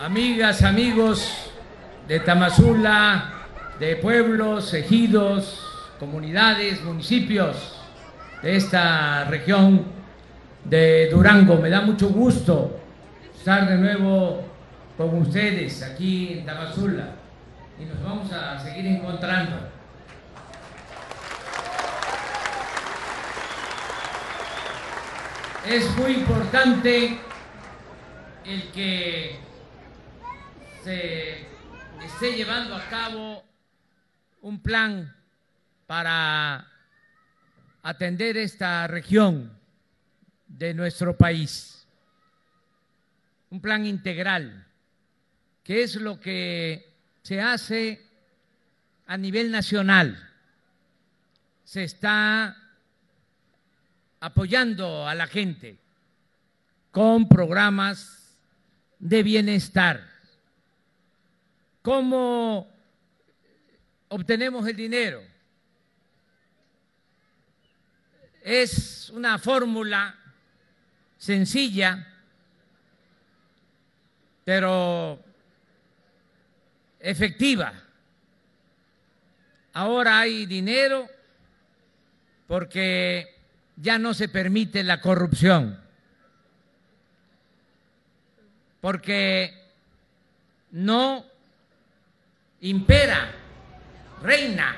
amigas, amigos de Tamazula, de pueblos, ejidos, comunidades, municipios de esta región de Durango. Me da mucho gusto estar de nuevo con ustedes aquí en Tamazula y nos vamos a seguir encontrando. Es muy importante el que se esté llevando a cabo un plan para atender esta región de nuestro país. Un plan integral, que es lo que se hace a nivel nacional. Se está apoyando a la gente con programas de bienestar. ¿Cómo obtenemos el dinero? Es una fórmula sencilla, pero efectiva. Ahora hay dinero porque ya no se permite la corrupción, porque no impera, reina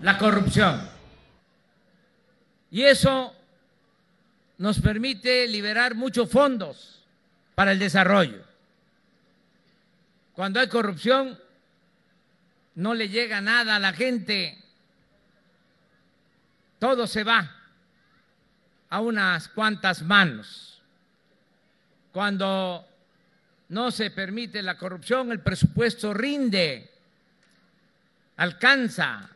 la corrupción. Y eso nos permite liberar muchos fondos para el desarrollo. Cuando hay corrupción, no le llega nada a la gente, todo se va a unas cuantas manos. Cuando no se permite la corrupción, el presupuesto rinde, alcanza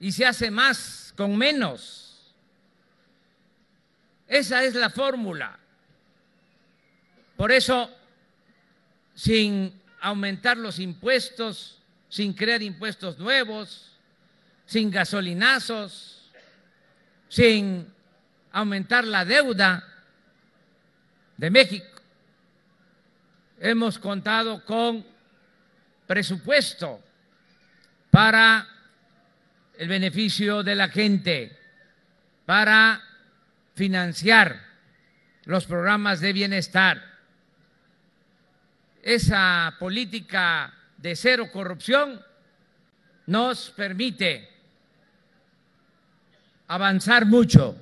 y se hace más con menos. Esa es la fórmula. Por eso, sin aumentar los impuestos, sin crear impuestos nuevos, sin gasolinazos, sin aumentar la deuda de México, hemos contado con presupuesto para el beneficio de la gente, para financiar los programas de bienestar. Esa política de cero corrupción nos permite avanzar mucho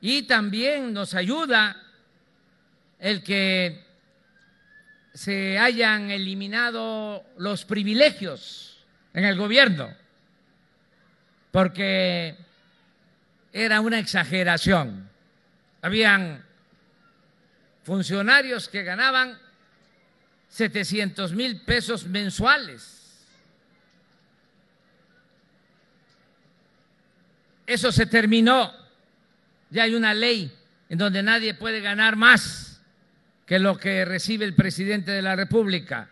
y también nos ayuda el que se hayan eliminado los privilegios en el gobierno, porque era una exageración. Habían funcionarios que ganaban 700 mil pesos mensuales. Eso se terminó. Ya hay una ley en donde nadie puede ganar más que lo que recibe el presidente de la República.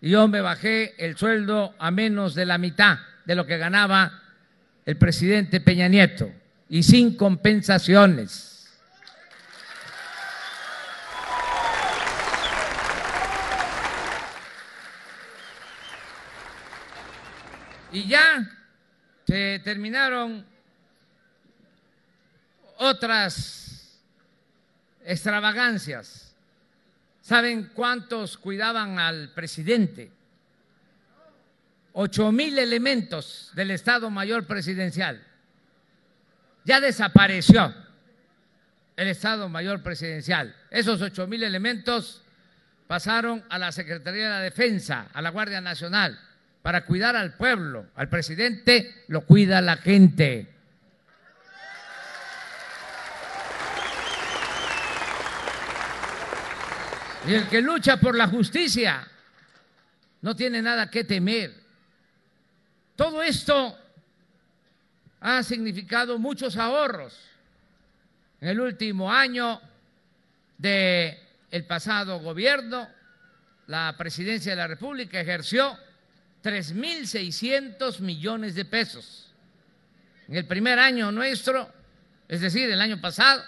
Y yo me bajé el sueldo a menos de la mitad de lo que ganaba el presidente Peña Nieto y sin compensaciones. Y ya se terminaron otras extravagancias. ¿Saben cuántos cuidaban al presidente? Ocho mil elementos del Estado Mayor Presidencial. Ya desapareció el Estado Mayor Presidencial. Esos ocho mil elementos pasaron a la Secretaría de la Defensa, a la Guardia Nacional, para cuidar al pueblo. Al presidente lo cuida la gente. Y el que lucha por la justicia no tiene nada que temer. Todo esto ha significado muchos ahorros. En el último año del el pasado gobierno, la presidencia de la República ejerció 3.600 millones de pesos. En el primer año nuestro, es decir, el año pasado,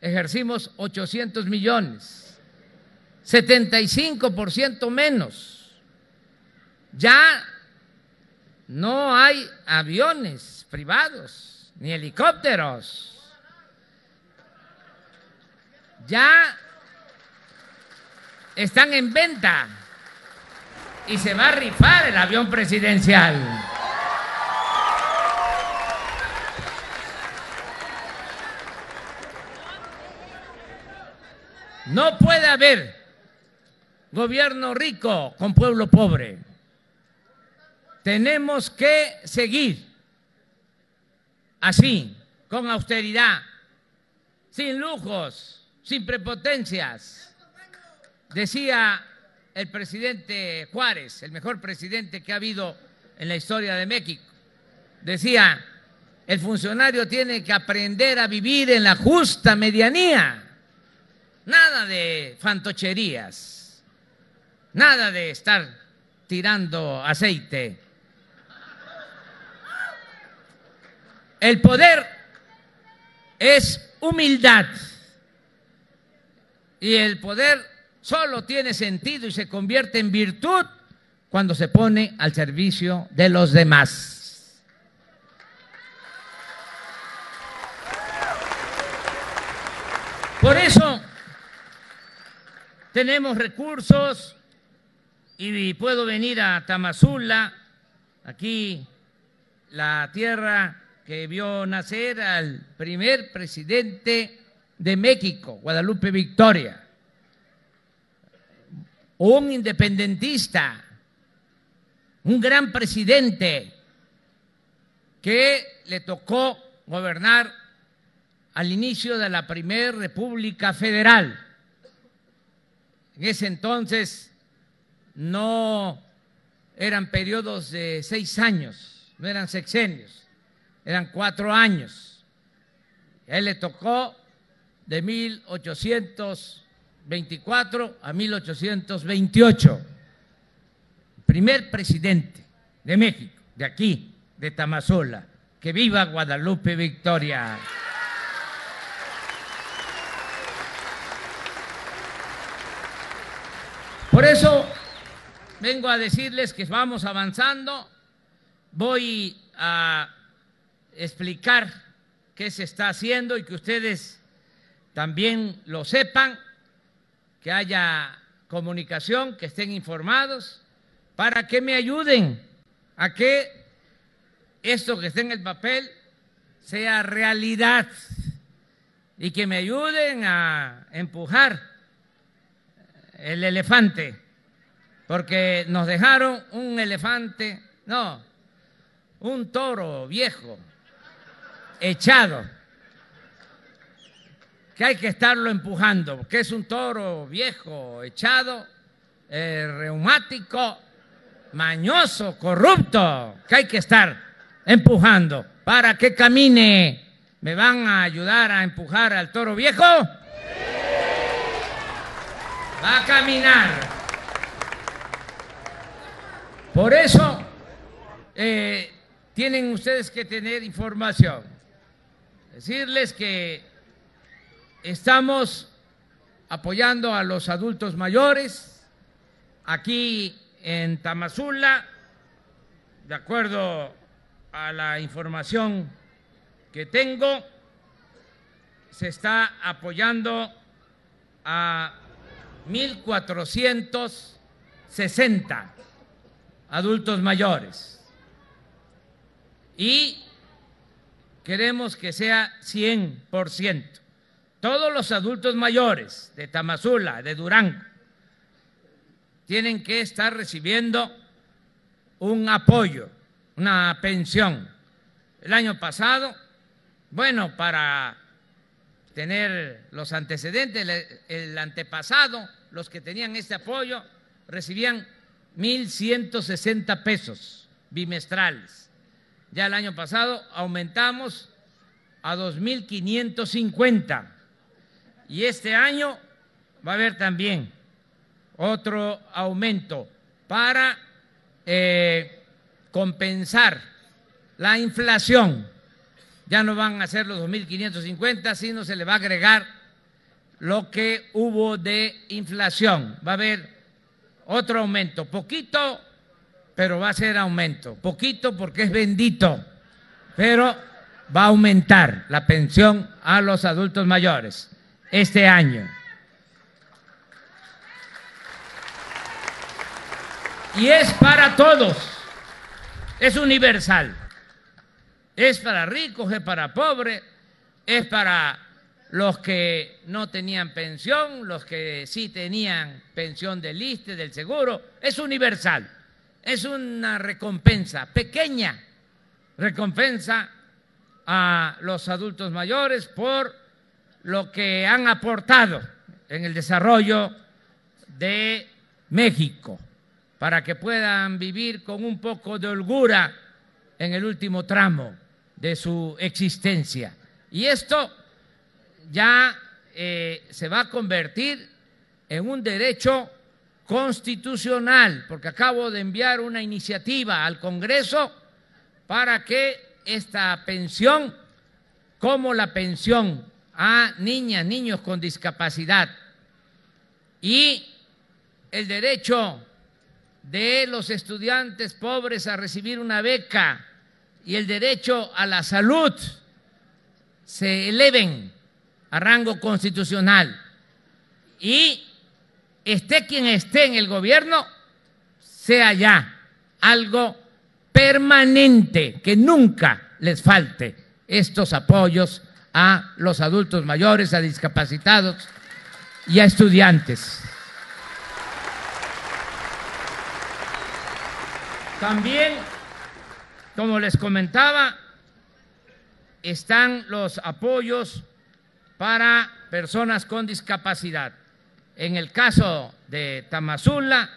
ejercimos 800 millones. 75% menos. Ya no hay aviones privados ni helicópteros. Ya están en venta y se va a rifar el avión presidencial. No puede haber gobierno rico con pueblo pobre. Tenemos que seguir así, con austeridad, sin lujos, sin prepotencias. Decía el presidente Juárez, el mejor presidente que ha habido en la historia de México, decía, el funcionario tiene que aprender a vivir en la justa medianía, nada de fantocherías, nada de estar tirando aceite. El poder es humildad y el poder solo tiene sentido y se convierte en virtud cuando se pone al servicio de los demás. Por eso tenemos recursos y puedo venir a Tamazula, aquí la tierra que vio nacer al primer presidente de México, Guadalupe Victoria, un independentista, un gran presidente que le tocó gobernar al inicio de la primera República Federal. En ese entonces no eran periodos de seis años, no eran sexenios eran cuatro años. A él le tocó de 1824 a 1828, primer presidente de México, de aquí, de Tamazola. Que viva Guadalupe Victoria. Por eso vengo a decirles que vamos avanzando. Voy a explicar qué se está haciendo y que ustedes también lo sepan, que haya comunicación, que estén informados, para que me ayuden a que esto que está en el papel sea realidad y que me ayuden a empujar el elefante, porque nos dejaron un elefante, no, un toro viejo, echado, que hay que estarlo empujando, que es un toro viejo, echado, eh, reumático, mañoso, corrupto, que hay que estar empujando para que camine. ¿Me van a ayudar a empujar al toro viejo? Va a caminar. Por eso eh, tienen ustedes que tener información. Decirles que estamos apoyando a los adultos mayores aquí en Tamazula, de acuerdo a la información que tengo, se está apoyando a 1.460 adultos mayores y queremos que sea 100%. Todos los adultos mayores de Tamazula, de Durango, tienen que estar recibiendo un apoyo, una pensión. El año pasado, bueno, para tener los antecedentes, el antepasado, los que tenían este apoyo, recibían 1.160 pesos bimestrales ya el año pasado aumentamos a 2.550 y este año va a haber también otro aumento para eh, compensar la inflación. Ya no van a ser los 2.550, sino se le va a agregar lo que hubo de inflación. Va a haber otro aumento, poquito, pero va a ser aumento. Poquito porque es bendito, pero va a aumentar la pensión a los adultos mayores este año. Y es para todos, es universal. Es para ricos, es para pobres, es para los que no tenían pensión, los que sí tenían pensión del ISTE, del seguro, es universal. Es una recompensa, pequeña recompensa a los adultos mayores por lo que han aportado en el desarrollo de México, para que puedan vivir con un poco de holgura en el último tramo de su existencia. Y esto ya eh, se va a convertir en un derecho constitucional, porque acabo de enviar una iniciativa al Congreso para que esta pensión, como la pensión a niñas, niños con discapacidad y el derecho de los estudiantes pobres a recibir una beca y el derecho a la salud se eleven a rango constitucional y esté quien esté en el gobierno, sea ya algo permanente, que nunca les falte estos apoyos a los adultos mayores, a discapacitados y a estudiantes. También, como les comentaba, están los apoyos para personas con discapacidad. En el caso de Tamazula,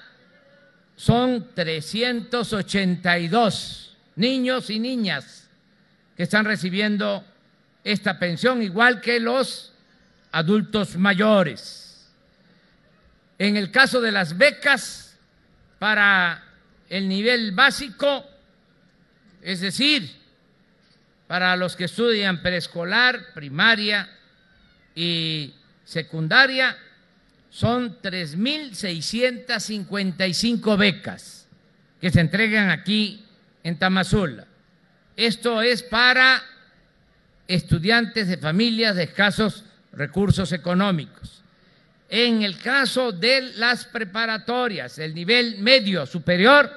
son 382 niños y niñas que están recibiendo esta pensión, igual que los adultos mayores. En el caso de las becas para el nivel básico, es decir, para los que estudian preescolar, primaria y secundaria, son 3.655 becas que se entregan aquí en Tamazula. Esto es para estudiantes de familias de escasos recursos económicos. En el caso de las preparatorias, el nivel medio superior,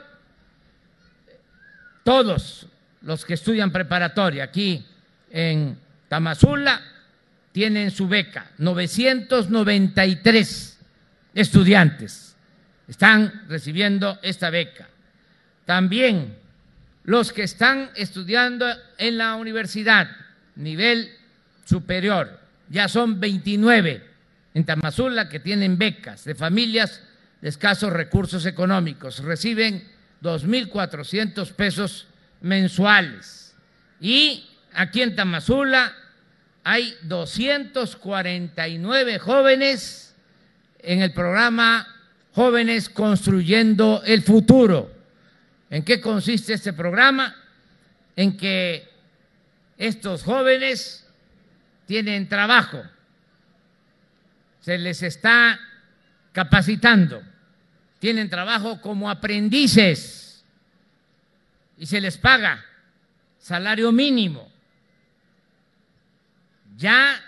todos los que estudian preparatoria aquí en Tamazula tienen su beca, 993 estudiantes están recibiendo esta beca. También los que están estudiando en la universidad, nivel superior, ya son 29 en Tamazula que tienen becas de familias de escasos recursos económicos, reciben 2.400 pesos mensuales. Y aquí en Tamazula hay 249 jóvenes en el programa Jóvenes Construyendo el Futuro. ¿En qué consiste este programa? En que estos jóvenes tienen trabajo, se les está capacitando, tienen trabajo como aprendices y se les paga salario mínimo ya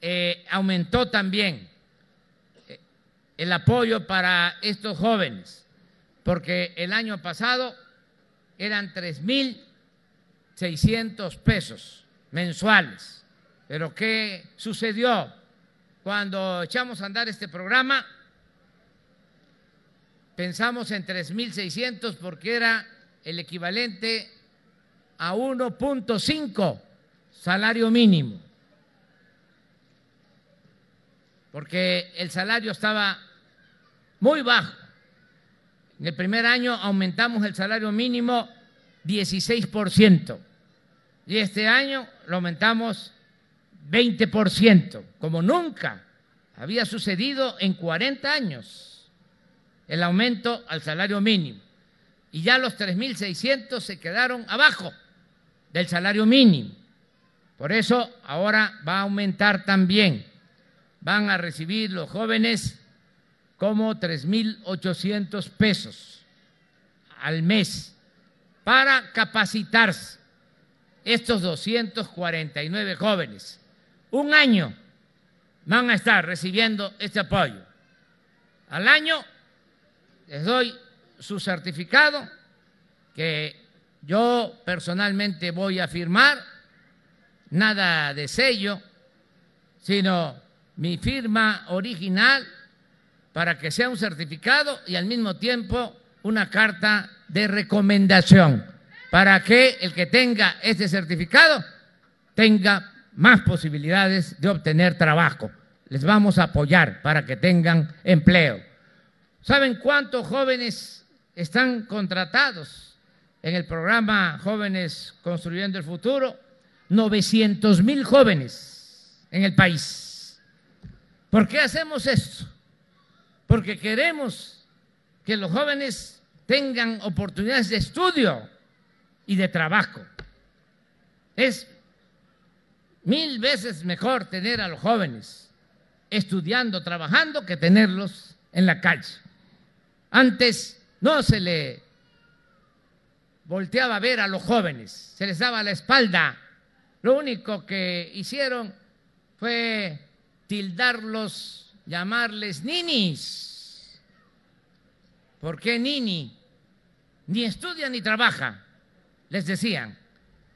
eh, aumentó también eh, el apoyo para estos jóvenes, porque el año pasado eran 3.600 pesos mensuales. Pero ¿qué sucedió cuando echamos a andar este programa? Pensamos en 3.600 porque era el equivalente a 1.5 salario mínimo. Porque el salario estaba muy bajo. En el primer año aumentamos el salario mínimo 16% y este año lo aumentamos 20%, como nunca había sucedido en 40 años el aumento al salario mínimo. Y ya los 3.600 se quedaron abajo del salario mínimo. Por eso ahora va a aumentar también van a recibir los jóvenes como 3.800 pesos al mes para capacitarse estos 249 jóvenes. Un año van a estar recibiendo este apoyo. Al año les doy su certificado que yo personalmente voy a firmar, nada de sello, sino mi firma original para que sea un certificado y al mismo tiempo una carta de recomendación para que el que tenga este certificado tenga más posibilidades de obtener trabajo. Les vamos a apoyar para que tengan empleo. ¿Saben cuántos jóvenes están contratados en el programa Jóvenes Construyendo el Futuro? 900 mil jóvenes en el país. ¿Por qué hacemos esto? Porque queremos que los jóvenes tengan oportunidades de estudio y de trabajo. Es mil veces mejor tener a los jóvenes estudiando, trabajando, que tenerlos en la calle. Antes no se le volteaba a ver a los jóvenes, se les daba la espalda. Lo único que hicieron fue tildarlos, llamarles ninis. ¿Por qué nini? Ni estudia ni trabaja les decían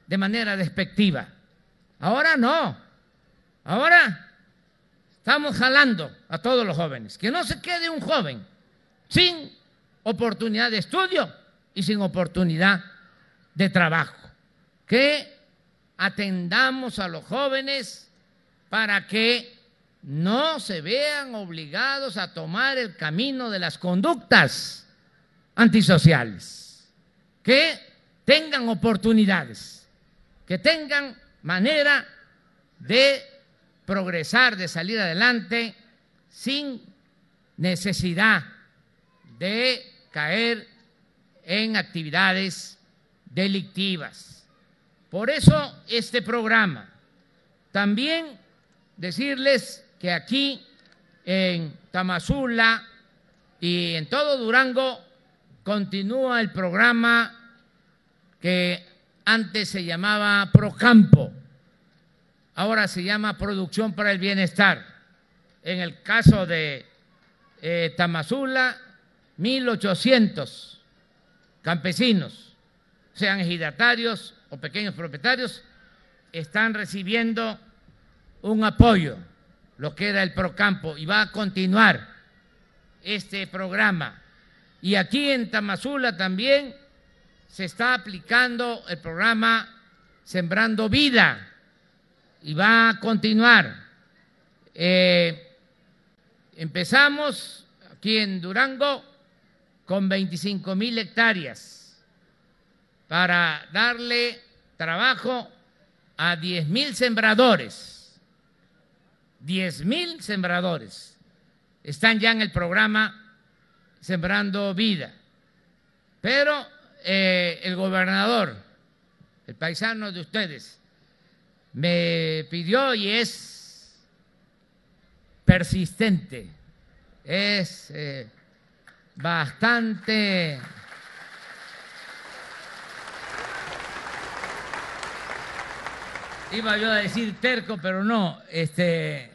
de manera despectiva. Ahora no. Ahora estamos jalando a todos los jóvenes. Que no se quede un joven sin oportunidad de estudio y sin oportunidad de trabajo. Que atendamos a los jóvenes para que no se vean obligados a tomar el camino de las conductas antisociales. Que tengan oportunidades, que tengan manera de progresar, de salir adelante sin necesidad de caer en actividades delictivas. Por eso este programa. También decirles que aquí en Tamazula y en todo Durango continúa el programa que antes se llamaba Procampo, ahora se llama Producción para el Bienestar. En el caso de eh, Tamazula, 1.800 campesinos, sean ejidatarios o pequeños propietarios, están recibiendo un apoyo, lo que era el Procampo, y va a continuar este programa. Y aquí en Tamazula también se está aplicando el programa Sembrando Vida y va a continuar. Eh, empezamos aquí en Durango con 25 mil hectáreas para darle trabajo a 10 mil sembradores. 10 mil sembradores están ya en el programa Sembrando Vida. Pero eh, el gobernador, el paisano de ustedes, me pidió y es persistente, es eh, bastante... Iba yo a decir terco, pero no, este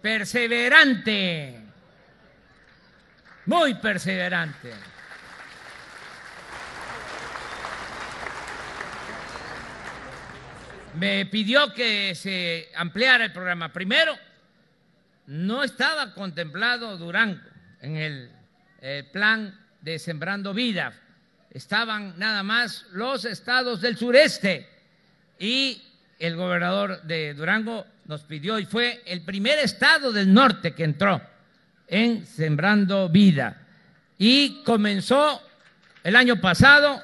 perseverante, muy perseverante. me pidió que se ampliara el programa. Primero, no estaba contemplado Durango en el, plan de Sembrando Vida. Estaban nada más los estados del sureste y el gobernador de Durango nos pidió y fue el primer estado del norte que entró en Sembrando Vida. Y comenzó el año pasado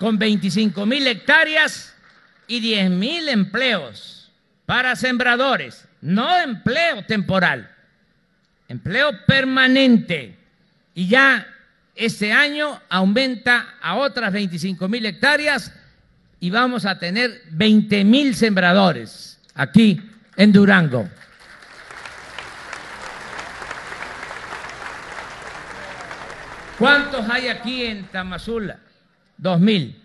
con 25 mil hectáreas y 10 mil empleos para sembradores, no empleo temporal, empleo permanente. Y ya este año aumenta a otras 25 mil hectáreas y vamos a tener 20 mil sembradores aquí en Durango. ¿Cuántos hay aquí en Tamazula? Dos mil.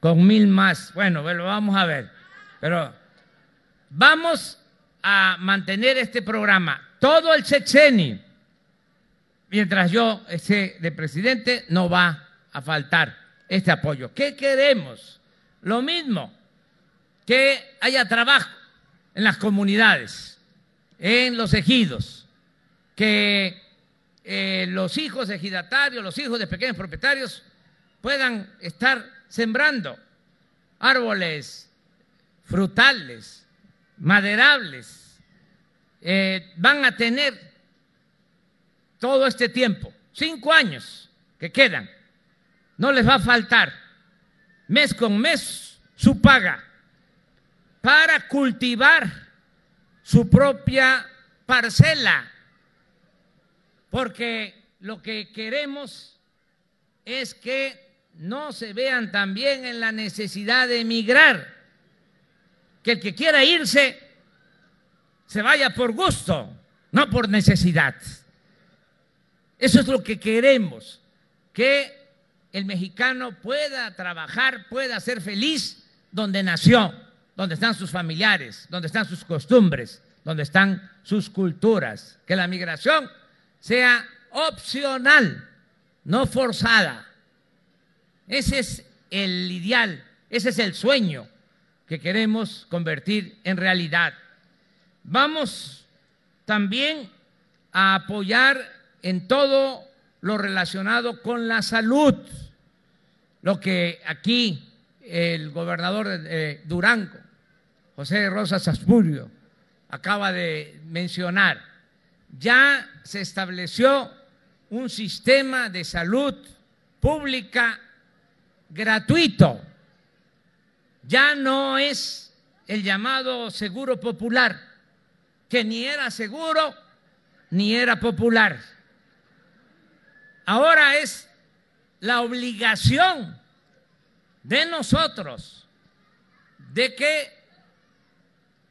Con mil más. Bueno, lo vamos a ver. Pero vamos a mantener este programa todo el sexenio. Mientras yo esté de presidente, no va a faltar este apoyo. ¿Qué queremos? Lo mismo, que haya trabajo en las comunidades, en los ejidos, que eh, los hijos de ejidatarios, los hijos de pequeños propietarios puedan estar sembrando árboles frutales, maderables. Eh, van a tener todo este tiempo, cinco años que quedan, no les va a faltar mes con mes su paga para cultivar su propia parcela. Porque lo que queremos es que no se vean también en la necesidad de emigrar, que el que quiera irse se vaya por gusto, no por necesidad. Eso es lo que queremos, que el mexicano pueda trabajar, pueda ser feliz donde nació, donde están sus familiares, donde están sus costumbres, donde están sus culturas, que la migración sea opcional, no forzada. Ese es el ideal, ese es el sueño que queremos convertir en realidad. Vamos también a apoyar en todo lo relacionado con la salud, lo que aquí el gobernador de Durango, José Rosas Aspurio, acaba de mencionar ya se estableció un sistema de salud pública gratuito. Ya no es el llamado seguro popular, que ni era seguro ni era popular. Ahora es la obligación de nosotros de que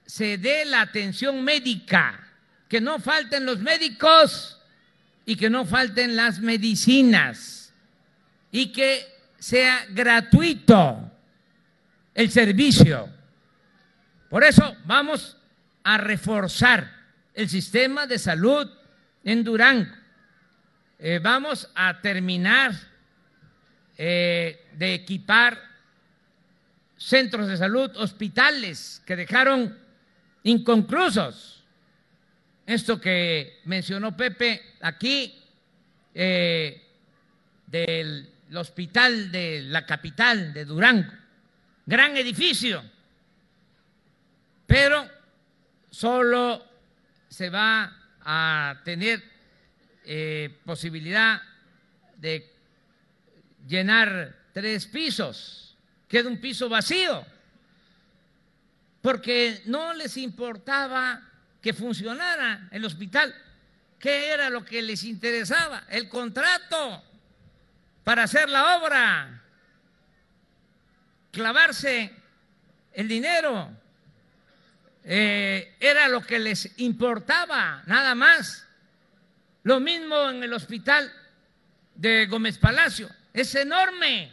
se dé la atención médica que no falten los médicos y que no falten las medicinas y que sea gratuito el servicio. Por eso vamos a reforzar el sistema de salud en Durango. Eh, vamos a terminar eh, de equipar centros de salud, hospitales que dejaron inconclusos. Esto que mencionó Pepe aquí eh, del hospital de la capital de Durango, gran edificio, pero solo se va a tener eh, posibilidad de llenar tres pisos, queda un piso vacío, porque no les importaba que funcionara el hospital. ¿Qué era lo que les interesaba? El contrato para hacer la obra, clavarse el dinero. Eh, era lo que les importaba, nada más. Lo mismo en el hospital de Gómez Palacio. Es enorme,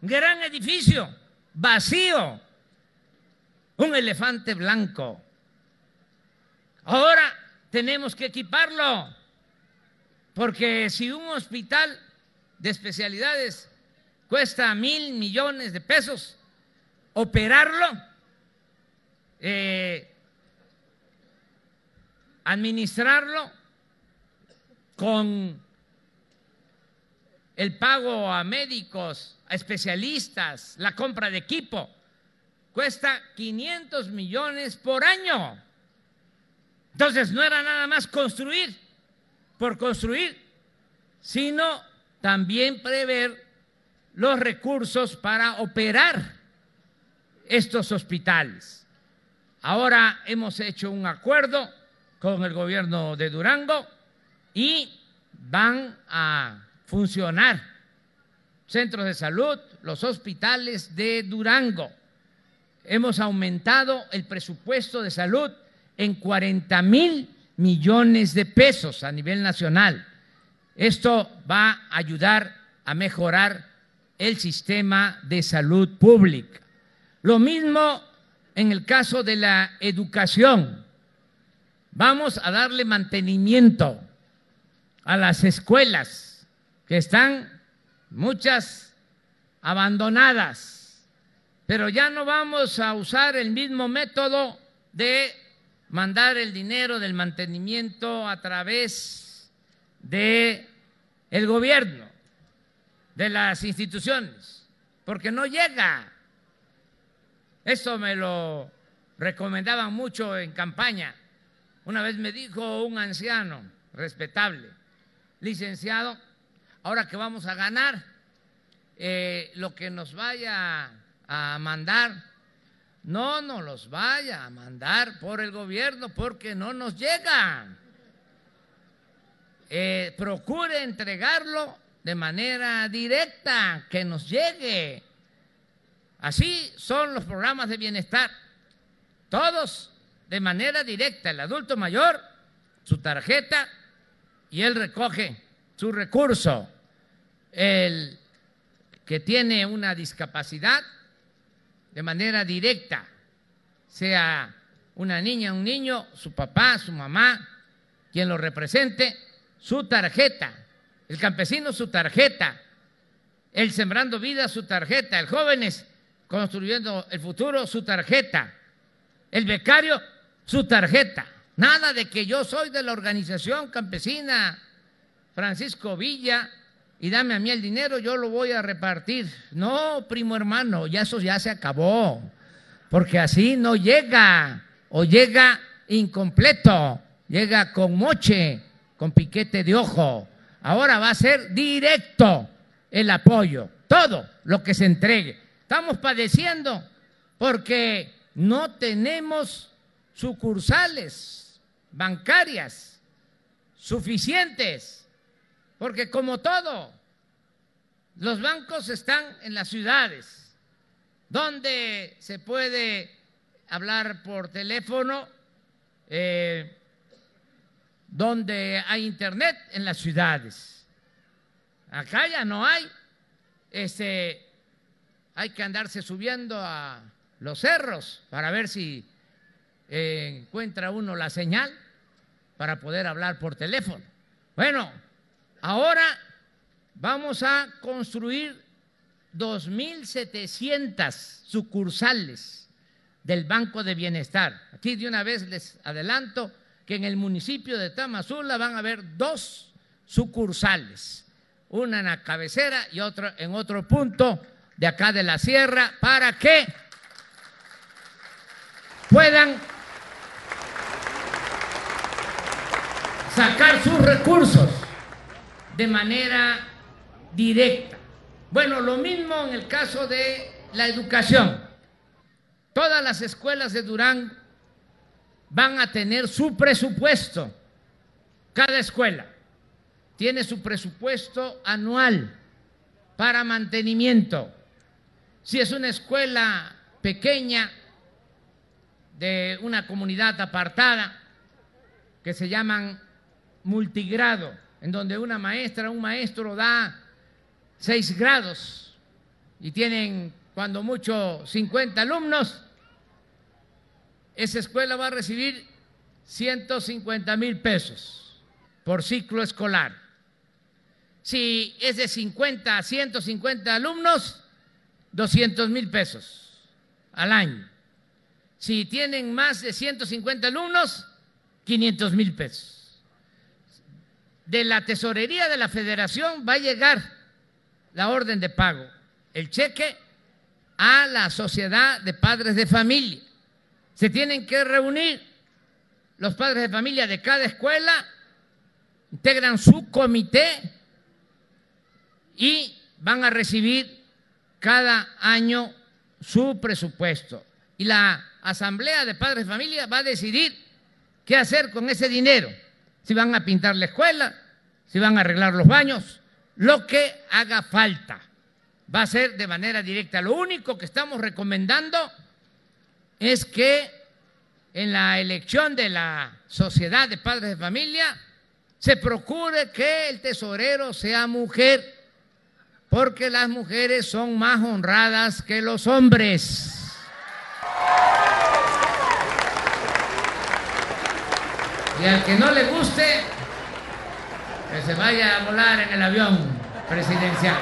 gran edificio, vacío, un elefante blanco. Ahora tenemos que equiparlo, porque si un hospital de especialidades cuesta mil millones de pesos, operarlo, eh, administrarlo con el pago a médicos, a especialistas, la compra de equipo, cuesta 500 millones por año. Entonces no era nada más construir por construir, sino también prever los recursos para operar estos hospitales. Ahora hemos hecho un acuerdo con el gobierno de Durango y van a funcionar centros de salud, los hospitales de Durango. Hemos aumentado el presupuesto de salud en 40 mil millones de pesos a nivel nacional. Esto va a ayudar a mejorar el sistema de salud pública. Lo mismo en el caso de la educación. Vamos a darle mantenimiento a las escuelas que están muchas abandonadas, pero ya no vamos a usar el mismo método de mandar el dinero del mantenimiento a través de el gobierno, de las instituciones, porque no llega. Eso me lo recomendaban mucho en campaña. Una vez me dijo un anciano respetable, licenciado, ahora que vamos a ganar, eh, lo que nos vaya a mandar, no nos los vaya a mandar por el gobierno porque no nos llega. Eh, procure entregarlo de manera directa, que nos llegue. Así son los programas de bienestar, todos de manera directa. El adulto mayor, su tarjeta y él recoge su recurso. El que tiene una discapacidad, de manera directa, sea una niña, un niño, su papá, su mamá, quien lo represente, su tarjeta, el campesino su tarjeta, el sembrando vida su tarjeta, el jóvenes construyendo el futuro su tarjeta, el becario su tarjeta. Nada de que yo soy de la organización campesina Francisco Villa y dame a mí el dinero, yo lo voy a repartir. No, primo hermano, ya eso ya se acabó, porque así no llega, o llega incompleto, llega con moche, con piquete de ojo. Ahora va a ser directo el apoyo, todo lo que se entregue. Estamos padeciendo porque no tenemos sucursales bancarias suficientes porque como todo, los bancos están en las ciudades, donde se puede hablar por teléfono, eh, donde hay internet en las ciudades. Acá ya no hay. Este, hay que andarse subiendo a los cerros para ver si eh, encuentra uno la señal para poder hablar por teléfono. Bueno, Ahora vamos a construir 2.700 sucursales del Banco de Bienestar. Aquí de una vez les adelanto que en el municipio de Tamazula van a haber dos sucursales, una en la cabecera y otra en otro punto de acá de la sierra, para que puedan sacar sus recursos de manera directa. Bueno, lo mismo en el caso de la educación. Todas las escuelas de Durán van a tener su presupuesto. Cada escuela tiene su presupuesto anual para mantenimiento. Si es una escuela pequeña de una comunidad apartada que se llaman multigrado, en donde una maestra, un maestro da seis grados y tienen cuando mucho 50 alumnos, esa escuela va a recibir 150 mil pesos por ciclo escolar. Si es de 50 a 150 alumnos, 200 mil pesos al año. Si tienen más de 150 alumnos, 500 mil pesos de la tesorería de la federación va a llegar la orden de pago, el cheque a la sociedad de padres de familia. Se tienen que reunir los padres de familia de cada escuela, integran su comité y van a recibir cada año su presupuesto. Y la asamblea de padres de familia va a decidir qué hacer con ese dinero si van a pintar la escuela, si van a arreglar los baños, lo que haga falta. Va a ser de manera directa. Lo único que estamos recomendando es que en la elección de la sociedad de padres de familia se procure que el tesorero sea mujer, porque las mujeres son más honradas que los hombres. Y al que no le guste, que se vaya a volar en el avión presidencial.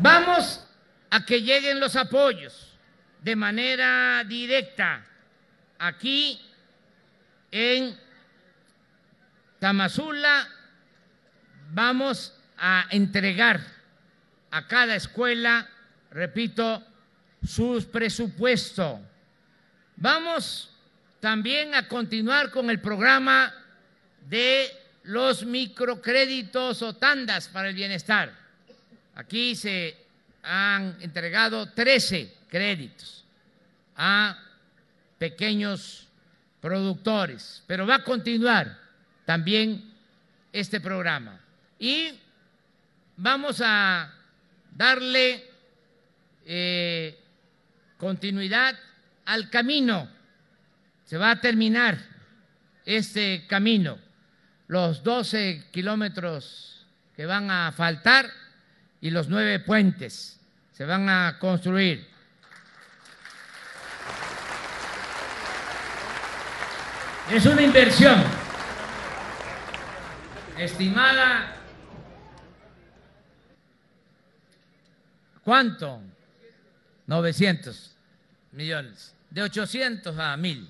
Vamos a que lleguen los apoyos de manera directa aquí en Tamazula. Vamos a entregar a cada escuela, repito, sus presupuestos. Vamos también a continuar con el programa de los microcréditos o tandas para el bienestar. Aquí se han entregado 13 créditos a pequeños productores, pero va a continuar también este programa. Y vamos a darle eh, continuidad al camino. Se va a terminar este camino, los 12 kilómetros que van a faltar y los nueve puentes se van a construir. Es una inversión estimada. ¿Cuánto? 900 millones, de 800 a 1000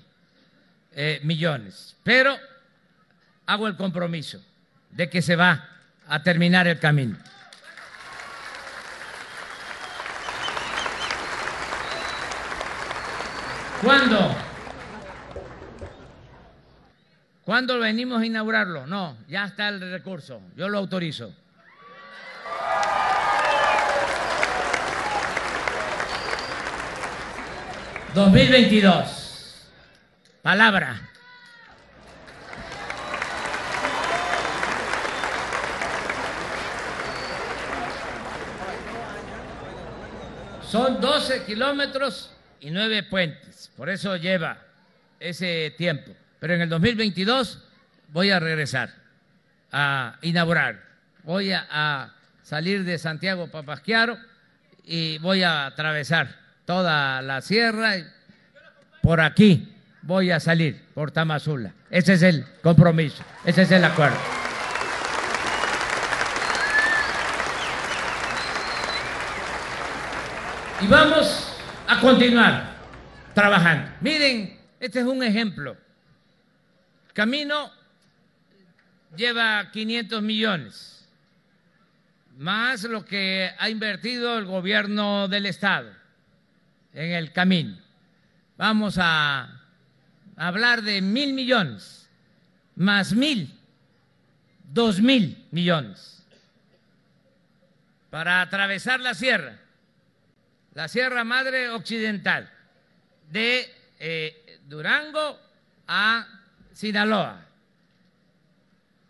eh, millones. Pero hago el compromiso de que se va a terminar el camino. ¿Cuándo? ¿Cuándo venimos a inaugurarlo? No, ya está el recurso, yo lo autorizo. ¿2022? Palabra. Son 12 kilómetros y nueve puentes. Por eso lleva ese tiempo. Pero en el 2022 voy a regresar a inaugurar. Voy a, salir de Santiago Papasquiaro y voy a atravesar toda la sierra. Y por aquí voy a salir, por Tamazula. Ese es el compromiso, ese es el acuerdo. Y vamos a continuar trabajando. Miren, este es un ejemplo. Camino lleva 500 millones, más lo que ha invertido el gobierno del Estado en el camino. Vamos a hablar de mil millones, más mil, dos mil millones, para atravesar la sierra la Sierra Madre Occidental, de eh, Durango a Sinaloa.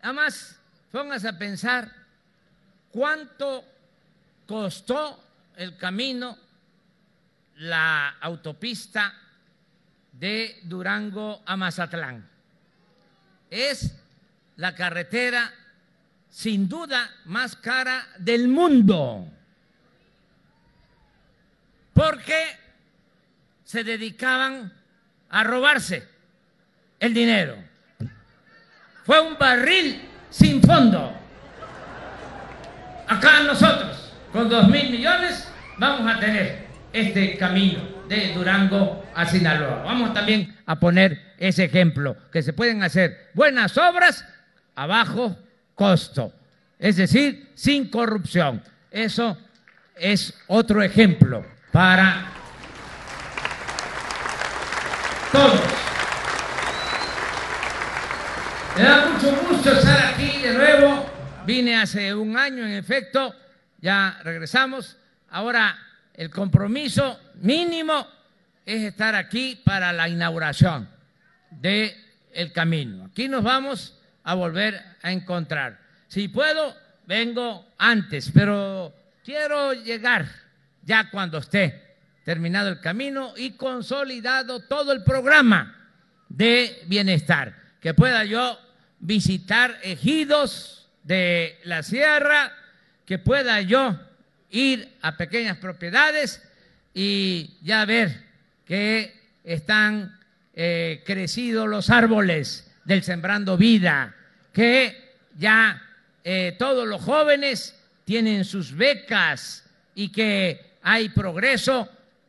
Además, póngase a pensar cuánto costó el camino, la autopista de Durango a Mazatlán. Es la carretera sin duda más cara del mundo porque se dedicaban a robarse el dinero. Fue un barril sin fondo. Acá nosotros, con dos mil millones, vamos a tener este camino de Durango a Sinaloa. Vamos también a poner ese ejemplo, que se pueden hacer buenas obras a bajo costo, es decir, sin corrupción. Eso es otro ejemplo para todos. Me da mucho gusto estar aquí de nuevo. Vine hace un año, en efecto, ya regresamos. Ahora el compromiso mínimo es estar aquí para la inauguración del el camino. Aquí nos vamos a volver a encontrar. Si puedo, vengo antes, pero quiero llegar ya cuando esté terminado el camino y consolidado todo el programa de bienestar, que pueda yo visitar ejidos de la sierra, que pueda yo ir a pequeñas propiedades y ya ver que están eh, crecidos los árboles del Sembrando Vida, que ya eh, todos los jóvenes tienen sus becas y que hay progreso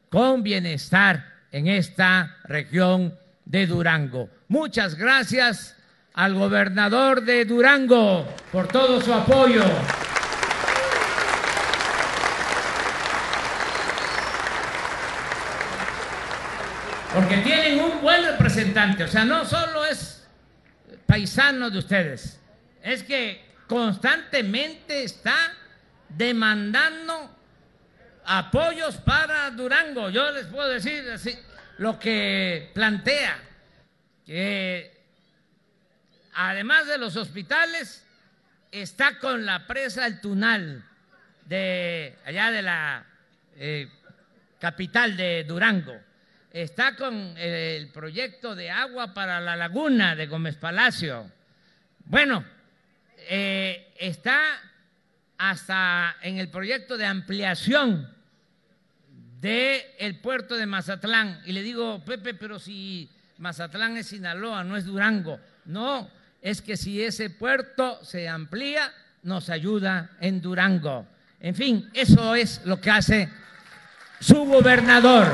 con bienestar en esta región de Durango. Muchas gracias al gobernador de Durango por todo su apoyo. Porque tienen un buen representante, o sea, no solo es paisano de ustedes, es que constantemente está demandando apoyos para Durango. Yo les puedo decir lo que plantea, que además de los hospitales, está con la presa El Tunal, de allá de la eh, capital de Durango, está con el proyecto de agua para la laguna de Gómez Palacio. Bueno, eh, está hasta en el proyecto de ampliación del el puerto de Mazatlán. Y le digo, Pepe, pero si Mazatlán es Sinaloa, no es Durango. No, es que si ese puerto se amplía, nos ayuda en Durango. En fin, eso es lo que hace su gobernador.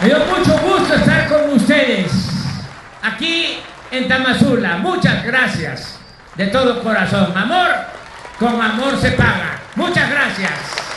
Me dio mucho gusto estar con ustedes aquí en Tamazula. Muchas gracias de todo corazón. Amor, con amor se paga. Muchas gracias.